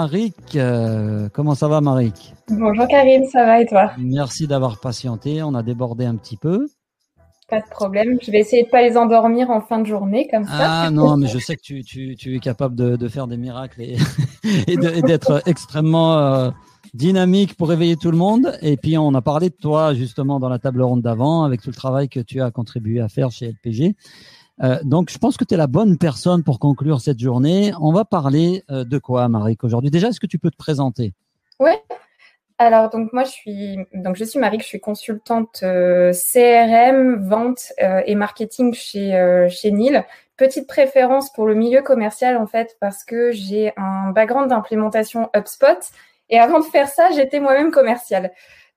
Marik. Euh, comment ça va, Marik Bonjour Karine, ça va et toi? Merci d'avoir patienté. On a débordé un petit peu. Pas de problème. Je vais essayer de pas les endormir en fin de journée comme ça. Ah non, mais je sais que tu, tu, tu es capable de, de, faire des miracles et, et d'être extrêmement euh, dynamique pour réveiller tout le monde. Et puis on a parlé de toi justement dans la table ronde d'avant avec tout le travail que tu as contribué à faire chez LPG. Euh, donc, je pense que tu es la bonne personne pour conclure cette journée. On va parler euh, de quoi, Marik, aujourd'hui? Déjà, est-ce que tu peux te présenter? Oui. Alors, donc moi, je suis donc je suis Marie, je suis consultante euh, CRM, vente et marketing chez chez Nil. Petite préférence pour le milieu commercial en fait parce que j'ai un background d'implémentation HubSpot et avant de faire ça, j'étais moi-même commerciale.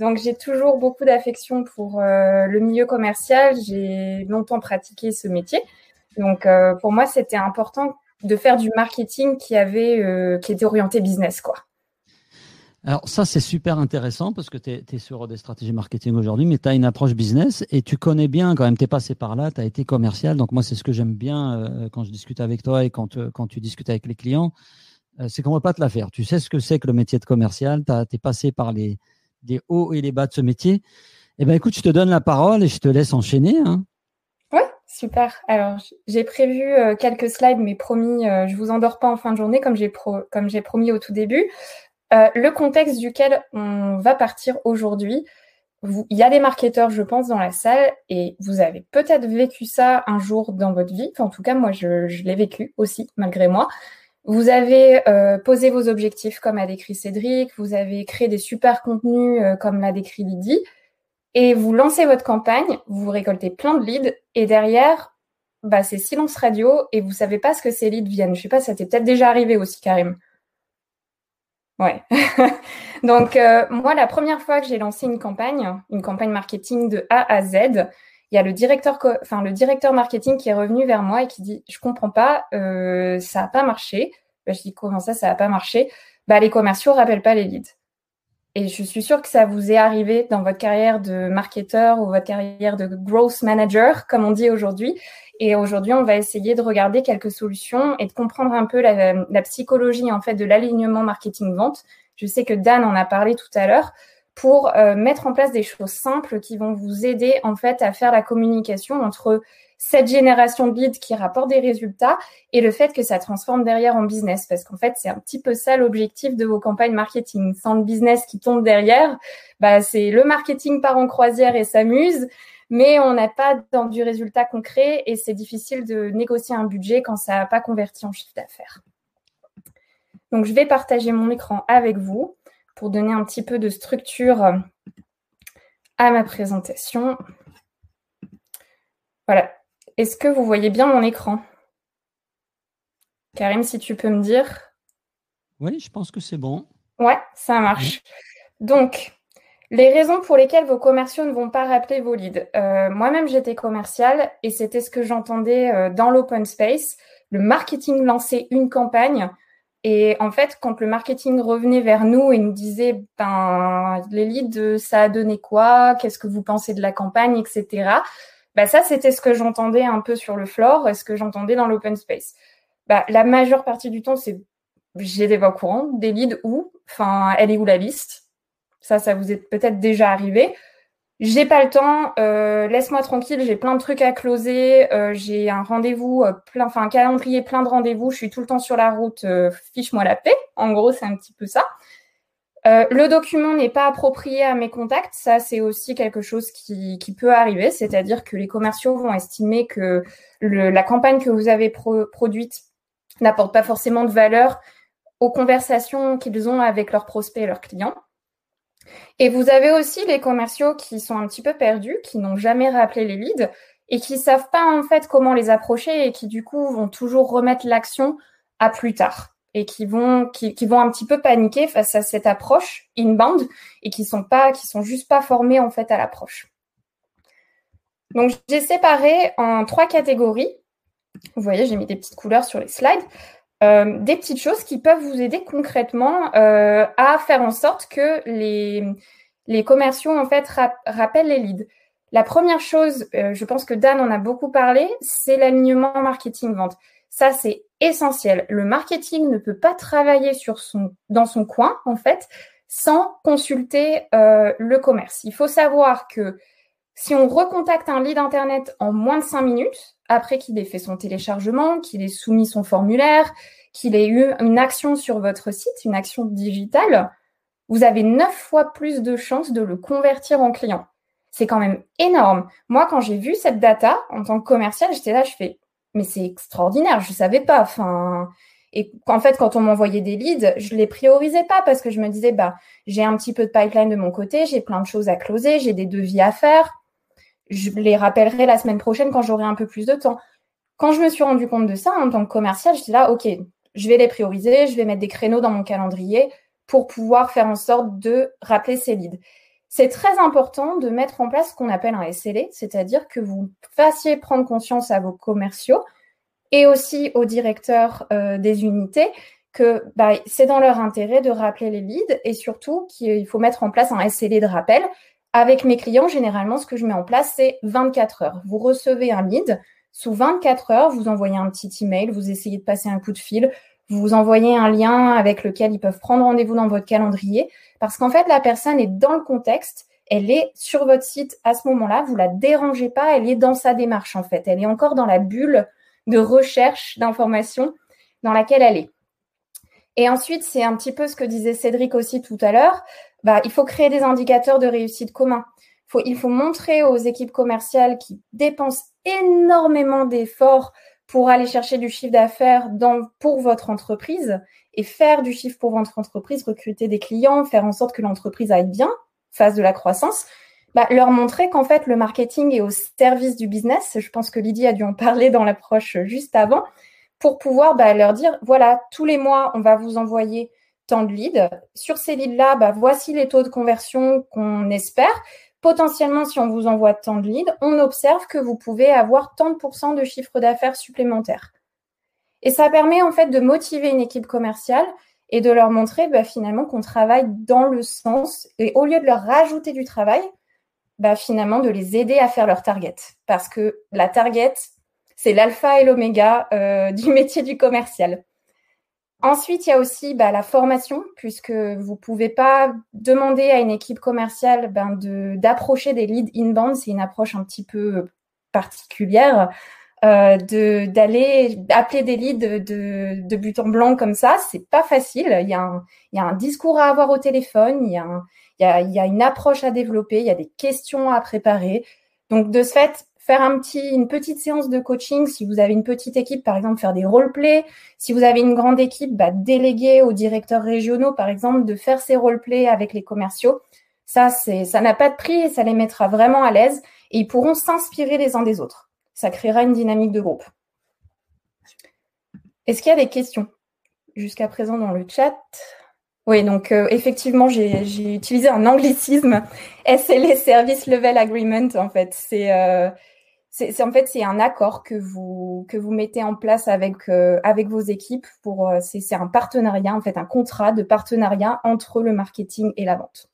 Donc j'ai toujours beaucoup d'affection pour euh, le milieu commercial. J'ai longtemps pratiqué ce métier. Donc euh, pour moi, c'était important de faire du marketing euh, qui était orienté business quoi. Alors ça c'est super intéressant parce que tu es, sur des stratégies marketing aujourd'hui, mais tu as une approche business et tu connais bien quand même, tu es passé par là, tu as été commercial. Donc moi c'est ce que j'aime bien quand je discute avec toi et quand, quand tu discutes avec les clients, c'est qu'on ne va pas te la faire. Tu sais ce que c'est que le métier de commercial, tu es passé par les, des hauts et les bas de ce métier. Eh ben, écoute, je te donne la parole et je te laisse enchaîner. Hein. Ouais, super. Alors, j'ai prévu euh, quelques slides, mais promis, euh, je vous endors pas en fin de journée, comme j'ai promis au tout début. Euh, le contexte duquel on va partir aujourd'hui. Il y a des marketeurs, je pense, dans la salle, et vous avez peut-être vécu ça un jour dans votre vie. En tout cas, moi, je l'ai vécu aussi, malgré moi. Vous avez euh, posé vos objectifs comme a décrit Cédric, vous avez créé des super contenus euh, comme l'a décrit Lydie, et vous lancez votre campagne, vous récoltez plein de leads, et derrière, bah, c'est silence radio, et vous savez pas ce que ces leads viennent. Je sais pas, ça t'est peut-être déjà arrivé aussi, Karim. Ouais. Donc, euh, moi, la première fois que j'ai lancé une campagne, une campagne marketing de A à Z, il y a le directeur, enfin le directeur marketing qui est revenu vers moi et qui dit je comprends pas, euh, ça a pas marché. Bah, je dis comment ça, ça a pas marché? Bah les commerciaux rappellent pas les leads. Et je suis sûre que ça vous est arrivé dans votre carrière de marketeur ou votre carrière de growth manager, comme on dit aujourd'hui. Et aujourd'hui, on va essayer de regarder quelques solutions et de comprendre un peu la, la psychologie en fait de l'alignement marketing vente. Je sais que Dan en a parlé tout à l'heure pour euh, mettre en place des choses simples qui vont vous aider en fait à faire la communication entre cette génération de leads qui rapporte des résultats et le fait que ça transforme derrière en business. Parce qu'en fait, c'est un petit peu ça l'objectif de vos campagnes marketing. Sans le business qui tombe derrière, bah, c'est le marketing part en croisière et s'amuse, mais on n'a pas dans du résultat concret et c'est difficile de négocier un budget quand ça n'a pas converti en chiffre d'affaires. Donc, je vais partager mon écran avec vous pour donner un petit peu de structure à ma présentation. Voilà. Est-ce que vous voyez bien mon écran? Karim, si tu peux me dire. Oui, je pense que c'est bon. Ouais, ça marche. Donc, les raisons pour lesquelles vos commerciaux ne vont pas rappeler vos leads. Euh, moi-même, j'étais commerciale et c'était ce que j'entendais euh, dans l'open space. Le marketing lançait une campagne et en fait, quand le marketing revenait vers nous et nous disait, ben, les leads, ça a donné quoi? Qu'est-ce que vous pensez de la campagne, etc. Ben, ça, c'était ce que j'entendais un peu sur le floor et ce que j'entendais dans l'open space. Ben, la majeure partie du temps, c'est, j'étais pas au courant des leads où, enfin, elle est où la liste? Ça, ça vous est peut-être déjà arrivé j'ai pas le temps, euh, laisse-moi tranquille, j'ai plein de trucs à closer, euh, j'ai un rendez-vous euh, plein, enfin un calendrier plein de rendez-vous, je suis tout le temps sur la route, fiche-moi la paix. En gros, c'est un petit peu ça. le document n'est pas approprié à mes contacts, ça c'est aussi quelque chose qui, qui peut arriver, c'est-à-dire que les commerciaux vont estimer que le, la campagne que vous avez produite n'apporte pas forcément de valeur aux conversations qu'ils ont avec leurs prospects et leurs clients. Et vous avez aussi les commerciaux qui sont un petit peu perdus, qui n'ont jamais rappelé les leads et qui savent pas en fait comment les approcher et qui du coup vont toujours remettre l'action à plus tard et qui vont qui, vont un petit peu paniquer face à cette approche inbound et qui sont sont juste pas formés en fait à l'approche. Donc j'ai séparé en trois catégories. Vous voyez, j'ai mis des petites couleurs sur les slides. Euh, des petites choses qui peuvent vous aider concrètement euh, à faire en sorte que les, les commerciaux en fait rappellent les leads. La première chose, euh, je pense que Dan en a beaucoup parlé, c'est l'alignement marketing vente. Ça, c'est essentiel. Le marketing ne peut pas travailler sur son, dans son coin, en fait, sans consulter le commerce. Il faut savoir que si on recontacte un lead Internet en moins de 5 minutes, après qu'il ait fait son téléchargement, qu'il ait soumis son formulaire, qu'il ait eu une action sur votre site, une action digitale, vous avez 9 fois plus de chances de le convertir en client. C'est quand même énorme. Moi, quand j'ai vu cette data en tant que commercial, j'étais là, je fais, mais c'est extraordinaire, je savais pas. Enfin, et en fait, quand on m'envoyait des leads, je les priorisais pas parce que je me disais, bah, j'ai un petit peu de pipeline de mon côté, j'ai plein de choses à closer, j'ai des devis à faire. Je les rappellerai la semaine prochaine quand j'aurai un peu plus de temps. Quand je me suis rendu compte de ça en tant que commercial, j'étais là, OK, je vais les prioriser, je vais mettre des créneaux dans mon calendrier pour pouvoir faire en sorte de rappeler ces leads. C'est très important de mettre en place ce qu'on appelle un SLA, c'est-à-dire que vous fassiez prendre conscience à vos commerciaux et aussi aux directeurs euh, des unités que bah, c'est dans leur intérêt de rappeler les leads et surtout qu'il faut mettre en place un SLA de rappel. Avec mes clients, généralement, ce que je mets en place, c'est 24 heures. Vous recevez un lead, sous 24 heures, vous envoyez un petit email, vous essayez de passer un coup de fil, vous envoyez un lien avec lequel ils peuvent prendre rendez-vous dans votre calendrier, parce qu'en fait, la personne est dans le contexte, elle est sur votre site à ce moment-là, vous la dérangez pas, elle est dans sa démarche en fait, elle est encore dans la bulle de recherche d'informations dans laquelle elle est. Et ensuite, c'est un petit peu ce que disait Cédric aussi tout à l'heure, bah, il faut créer des indicateurs de réussite communs. Faut, il faut montrer aux équipes commerciales qui dépensent énormément d'efforts pour aller chercher du chiffre d'affaires pour votre entreprise et faire du chiffre pour votre entreprise, recruter des clients, faire en sorte que l'entreprise aille bien, face de la croissance, bah, leur montrer qu'en fait, le marketing est au service du business. Je pense que Lydie a dû en parler dans l'approche juste avant, pour pouvoir bah, leur dire, voilà, tous les mois, on va vous envoyer tant de leads. Sur ces leads-là, bah, voici les taux de conversion qu'on espère. Potentiellement, si on vous envoie tant de leads, on observe que vous pouvez avoir tant de pourcents de chiffre d'affaires supplémentaire. Et ça permet en fait de motiver une équipe commerciale et de leur montrer bah, finalement qu'on travaille dans le sens, et au lieu de leur rajouter du travail, bah, finalement de les aider à faire leur target. Parce que la target, c'est l'alpha et l'oméga euh, du métier du commercial. Ensuite, il y a aussi bah, la formation, puisque vous pouvez pas demander à une équipe commerciale ben, d'approcher des leads inbound. C'est une approche un petit peu particulière. Euh, de d'aller appeler des leads de, de, but en blanc comme ça, c'est pas facile. Il y, a un, il y a un discours à avoir au téléphone, il y, a il, y a, il y a une approche à développer, il y a des questions à préparer. Donc de ce fait, faire une petite séance de coaching, si vous avez une petite équipe, par exemple, faire des role-play. Si vous avez une grande équipe, bah, déléguer aux directeurs régionaux, par exemple, de faire ces role-play avec les commerciaux. Ça, c'est, ça n'a pas de prix et ça les mettra vraiment à l'aise et ils pourront s'inspirer les uns des autres. Ça créera une dynamique de groupe. Est-ce qu'il y a des questions? Jusqu'à présent dans le chat Oui, donc euh, effectivement, j'ai utilisé un anglicisme, SLA Service Level Agreement, en fait. C'est euh, c'est en fait c'est un accord que vous que vous mettez en place avec euh, avec vos équipes pour c'est un partenariat en fait un contrat de partenariat entre le marketing et la vente.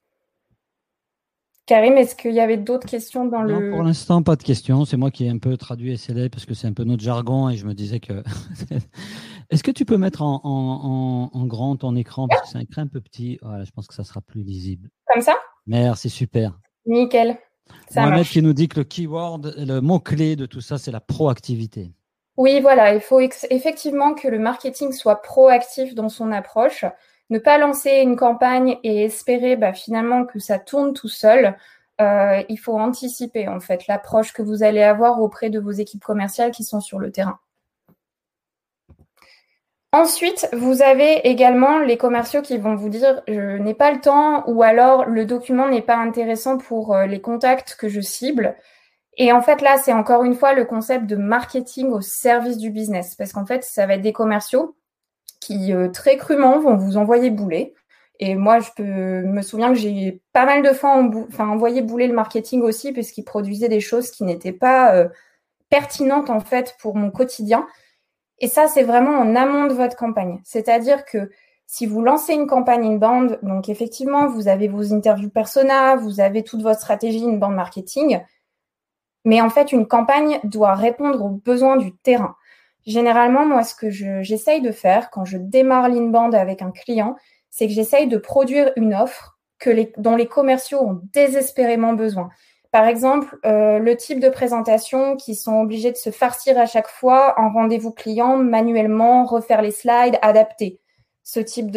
Karim, est-ce qu'il y avait d'autres questions dans non, le... Pour l'instant, pas de questions. C'est moi qui ai un peu traduit SLA parce que c'est un peu notre jargon et je me disais que. est-ce que tu peux mettre en, en, en, grand ton écran? Parce que c'est un écran un peu petit Voilà, je pense que ça sera plus lisible. Comme ça? Merci, super. Nickel. Ça Mohamed qui nous dit que le keyword, le mot-clé de tout ça, c'est la proactivité. Oui, voilà, il faut effectivement que le marketing soit proactif dans son approche ne pas lancer une campagne et espérer bah, finalement que ça tourne tout seul. Euh, il faut anticiper en fait l'approche que vous allez avoir auprès de vos équipes commerciales qui sont sur le terrain. Ensuite, vous avez également les commerciaux qui vont vous dire je n'ai pas le temps ou alors le document n'est pas intéressant pour euh, les contacts que je cible. Et en fait, là, c'est encore une fois le concept de marketing au service du business parce qu'en fait, ça va être des commerciaux qui euh, très crûment vont vous envoyer bouler. Et moi, je peux, me souviens que j'ai pas mal de fois envoyé bouler le marketing aussi, puisqu'ils produisaient des choses qui n'étaient pas euh, pertinentes en fait pour mon quotidien. Et ça, c'est vraiment en amont de votre campagne. C'est-à-dire que si vous lancez une campagne inbound, donc effectivement, vous avez vos interviews persona, vous avez toute votre stratégie inbound marketing, mais en fait, une campagne doit répondre aux besoins du terrain. Généralement, moi, ce que j'essaye de faire quand je démarre l'inbound avec un client, c'est que j'essaye de produire une offre que dont les commerciaux ont désespérément besoin. Par exemple, euh, le type de présentation qui sont obligés de se farcir à chaque fois en rendez-vous client, manuellement, refaire les slides, adapter ce type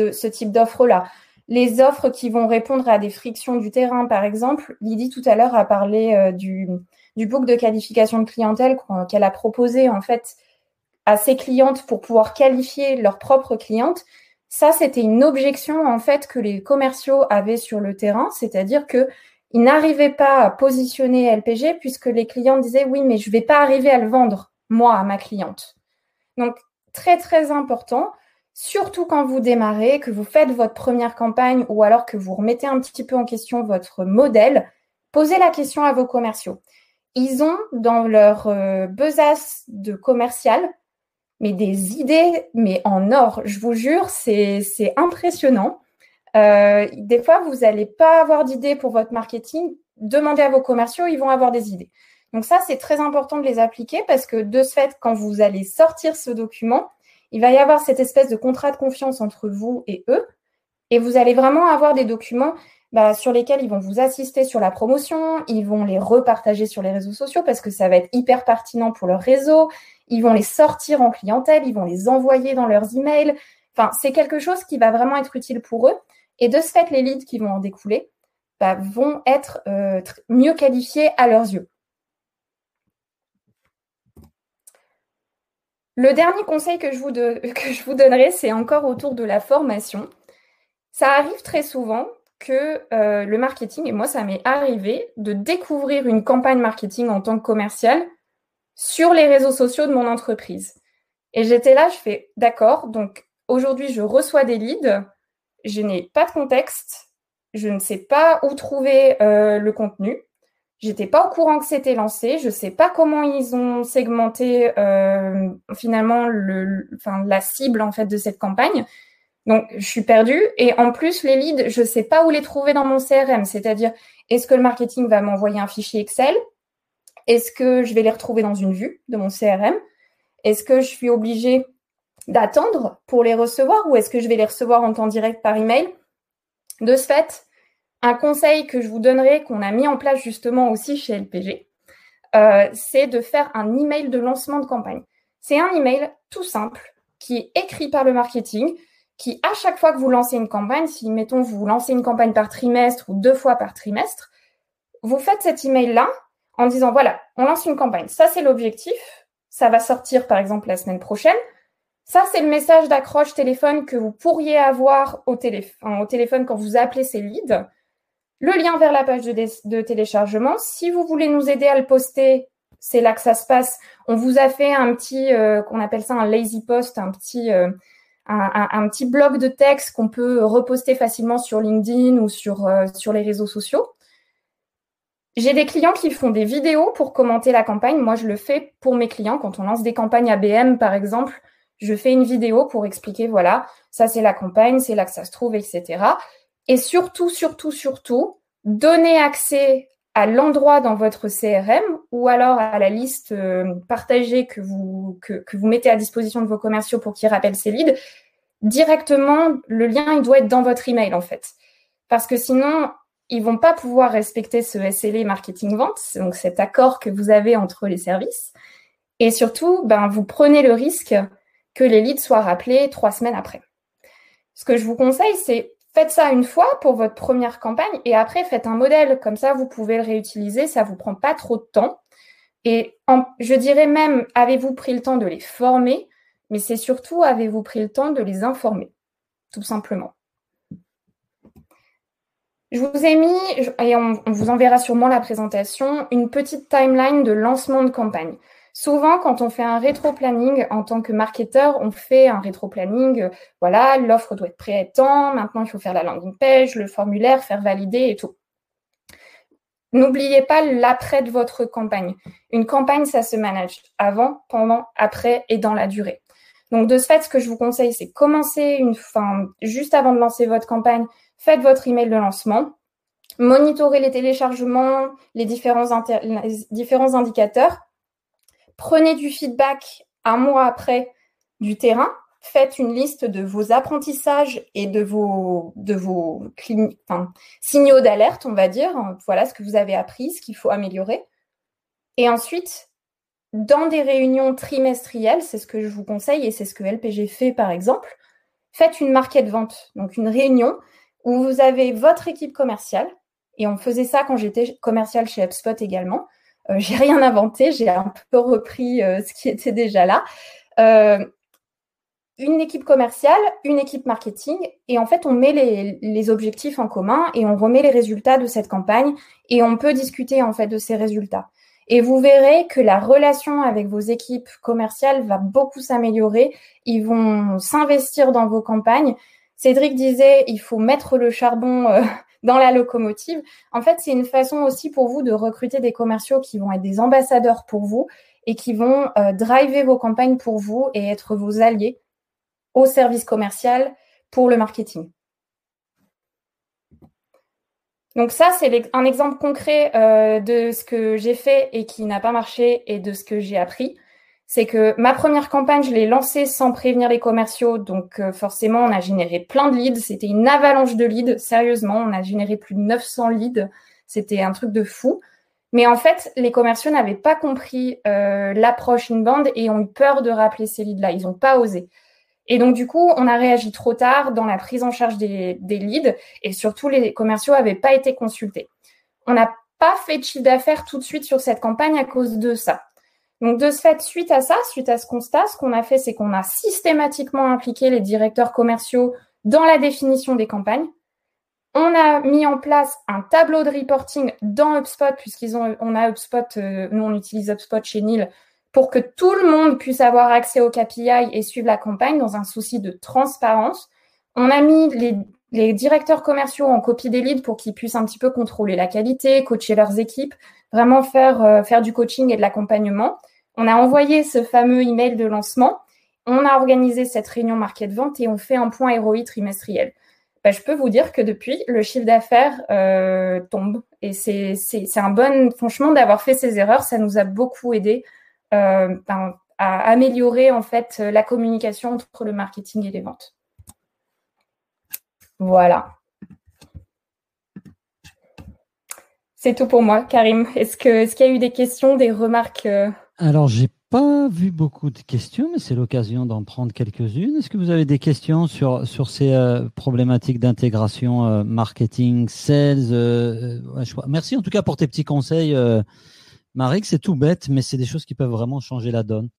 d'offre-là. Les offres qui vont répondre à des frictions du terrain, par exemple, Lydie tout à l'heure a parlé euh, du, du book de qualification de clientèle qu'elle a proposé en fait à ses clientes pour pouvoir qualifier leurs propres clientes. Ça, c'était une objection en fait que les commerciaux avaient sur le terrain, c'est-à-dire que ils n'arrivaient pas à positionner LPG puisque les clients disaient oui, mais je vais pas arriver à le vendre moi à ma cliente. Donc très très important, surtout quand vous démarrez, que vous faites votre première campagne ou alors que vous remettez un petit peu en question votre modèle, posez la question à vos commerciaux. Ils ont dans leur euh, besace de commercial mais des idées, mais en or. Je vous jure, c'est impressionnant. Euh, des fois, vous n'allez pas avoir d'idées pour votre marketing. Demandez à vos commerciaux, ils vont avoir des idées. Donc ça, c'est très important de les appliquer parce que de ce fait, quand vous allez sortir ce document, il va y avoir cette espèce de contrat de confiance entre vous et eux. Et vous allez vraiment avoir des documents bah, sur lesquels ils vont vous assister sur la promotion, ils vont les repartager sur les réseaux sociaux parce que ça va être hyper pertinent pour leur réseau, ils vont les sortir en clientèle, ils vont les envoyer dans leurs emails. Enfin, c'est quelque chose qui va vraiment être utile pour eux. Et de ce fait, les leads qui vont en découler bah, vont être euh, mieux qualifiés à leurs yeux. Le dernier conseil que je vous, donnerai, c'est encore autour de la formation. Ça arrive très souvent que euh, le marketing, et moi ça m'est arrivé, de découvrir une campagne marketing en tant que commercial sur les réseaux sociaux de mon entreprise. Et j'étais là, je fais d'accord, donc aujourd'hui je reçois des leads, je n'ai pas de contexte, je ne sais pas où trouver euh, le contenu, j'étais pas au courant que c'était lancé, je ne sais pas comment ils ont segmenté euh, finalement la cible en fait de cette campagne. Donc, je suis perdue. Et en plus, les leads, je ne sais pas où les trouver dans mon CRM. C'est-à-dire, est-ce que le marketing va m'envoyer un fichier Excel? Est-ce que je vais les retrouver dans une vue de mon CRM Est-ce que je suis obligée d'attendre pour les recevoir ou est-ce que je vais les recevoir en temps direct par email? De ce fait, un conseil que je vous donnerai, qu'on a mis en place justement aussi chez LPG, euh, c'est de faire un email de lancement de campagne. C'est un email tout simple qui est écrit par le marketing, qui, à chaque fois que vous lancez une campagne, si, mettons, vous lancez une campagne par trimestre ou deux fois par trimestre, vous faites cet email-là en disant, voilà, on lance une campagne. Ça, c'est l'objectif. Ça va sortir, par exemple, la semaine prochaine. Ça, c'est le message d'accroche téléphone que vous pourriez avoir au, téléphone, quand vous appelez ces leads. Le lien vers la page de, téléchargement. Si vous voulez nous aider à le poster, c'est là que ça se passe. On vous a fait un petit, euh, qu'on appelle ça un lazy post, un petit, euh, un, petit bloc de texte qu'on peut reposter facilement sur LinkedIn ou sur, euh, sur les réseaux sociaux. J'ai des clients qui font des vidéos pour commenter la campagne. Moi, je le fais pour mes clients. Quand on lance des campagnes ABM, par exemple, je fais une vidéo pour expliquer, voilà, ça c'est la campagne, c'est là que ça se trouve, etc. Et surtout, surtout, surtout, donner accès à l'endroit dans votre CRM ou alors à la liste euh, partagée que vous, que, vous mettez à disposition de vos commerciaux pour qu'ils rappellent ces leads, directement, le lien, il doit être dans votre email, en fait. Parce que sinon, ils vont pas pouvoir respecter ce SLA marketing vente, donc cet accord que vous avez entre les services. Et surtout, ben, vous prenez le risque que les leads soient rappelés trois semaines après. Ce que je vous conseille, c'est Faites ça une fois pour votre première campagne et après faites un modèle. Comme ça, vous pouvez le réutiliser. Ça vous prend pas trop de temps. Et je dirais même, avez-vous pris le temps de les former? Mais c'est surtout, avez-vous pris le temps de les informer? Tout simplement. Je vous ai mis, et on vous enverra sûrement la présentation, une petite timeline de lancement de campagne. Souvent, quand on fait un rétro-planning en tant que marketeur, on fait un rétro-planning. Euh, voilà, l'offre doit être prête à temps. Maintenant, il faut faire la landing page, le formulaire, faire valider et tout. N'oubliez pas l'après de votre campagne. Une campagne, ça se manage avant, pendant, après et dans la durée. Donc, de ce fait, ce que je vous conseille, c'est commencer une juste avant de lancer votre campagne, faites votre email de lancement, monitorez les téléchargements, les différents indicateurs Prenez du feedback un mois après du terrain, faites une liste de vos apprentissages et de vos, de signaux d'alerte, on va dire. Voilà ce que vous avez appris, ce qu'il faut améliorer. Et ensuite, dans des réunions trimestrielles, c'est ce que je vous conseille et c'est ce que LPG fait par exemple, faites une marquette vente, donc une réunion où vous avez votre équipe commerciale. Et on faisait ça quand j'étais commercial chez HubSpot également. Euh, j'ai rien inventé, j'ai un peu repris euh, ce qui était déjà là. Euh, une équipe commerciale, une équipe marketing, et en fait, on met les, objectifs en commun et on remet les résultats de cette campagne et on peut discuter en fait de ces résultats. Et vous verrez que la relation avec vos équipes commerciales va beaucoup s'améliorer. Ils vont s'investir dans vos campagnes. Cédric disait, il faut mettre le charbon dans la locomotive. En fait, c'est une façon aussi pour vous de recruter des commerciaux qui vont être des ambassadeurs pour vous et qui vont euh, driver vos campagnes pour vous et être vos alliés au service commercial pour le marketing. Donc ça, c'est un exemple concret euh, de ce que j'ai fait et qui n'a pas marché et de ce que j'ai appris. C'est que ma première campagne, je l'ai lancée sans prévenir les commerciaux. Donc euh, forcément, on a généré plein de leads. C'était une avalanche de leads. Sérieusement, on a généré plus de 900 leads. C'était un truc de fou. Mais en fait, les commerciaux n'avaient pas compris euh, l'approche inbound et ont eu peur de rappeler ces leads-là. Ils n'ont pas osé. Et donc, du coup, on a réagi trop tard dans la prise en charge des, leads et surtout, les commerciaux n'avaient pas été consultés. On n'a pas fait de chiffre d'affaires tout de suite sur cette campagne à cause de ça. Donc, de ce fait, suite à ça, suite à ce constat, ce qu'on a fait, c'est qu'on a systématiquement impliqué les directeurs commerciaux dans la définition des campagnes. On a mis en place un tableau de reporting dans HubSpot, puisqu'ils ont, on a HubSpot, euh, nous on utilise HubSpot chez Nil pour que tout le monde puisse avoir accès au KPI et suivre la campagne dans un souci de transparence. On a mis les, directeurs commerciaux en copie des leads pour qu'ils puissent un petit peu contrôler la qualité, coacher leurs équipes, vraiment faire, euh, faire du coaching et de l'accompagnement. On a envoyé ce fameux email de lancement. On a organisé cette réunion market vente et on fait un point ROI trimestriel. Ben, je peux vous dire que depuis, le chiffre d'affaires euh, tombe. Et c'est un bon, franchement, d'avoir fait ces erreurs, ça nous a beaucoup aidé euh, ben, à améliorer en fait la communication entre le marketing et les ventes. Voilà. C'est tout pour moi, Karim. Est-ce qu'il y a eu des questions, des remarques euh? Alors, j'ai pas vu beaucoup de questions, mais c'est l'occasion d'en prendre quelques-unes. Est-ce que vous avez des questions sur sur ces euh, problématiques d'intégration marketing, sales Merci en tout cas pour tes petits conseils. Marie, c'est tout bête, mais c'est des choses qui peuvent vraiment changer la donne.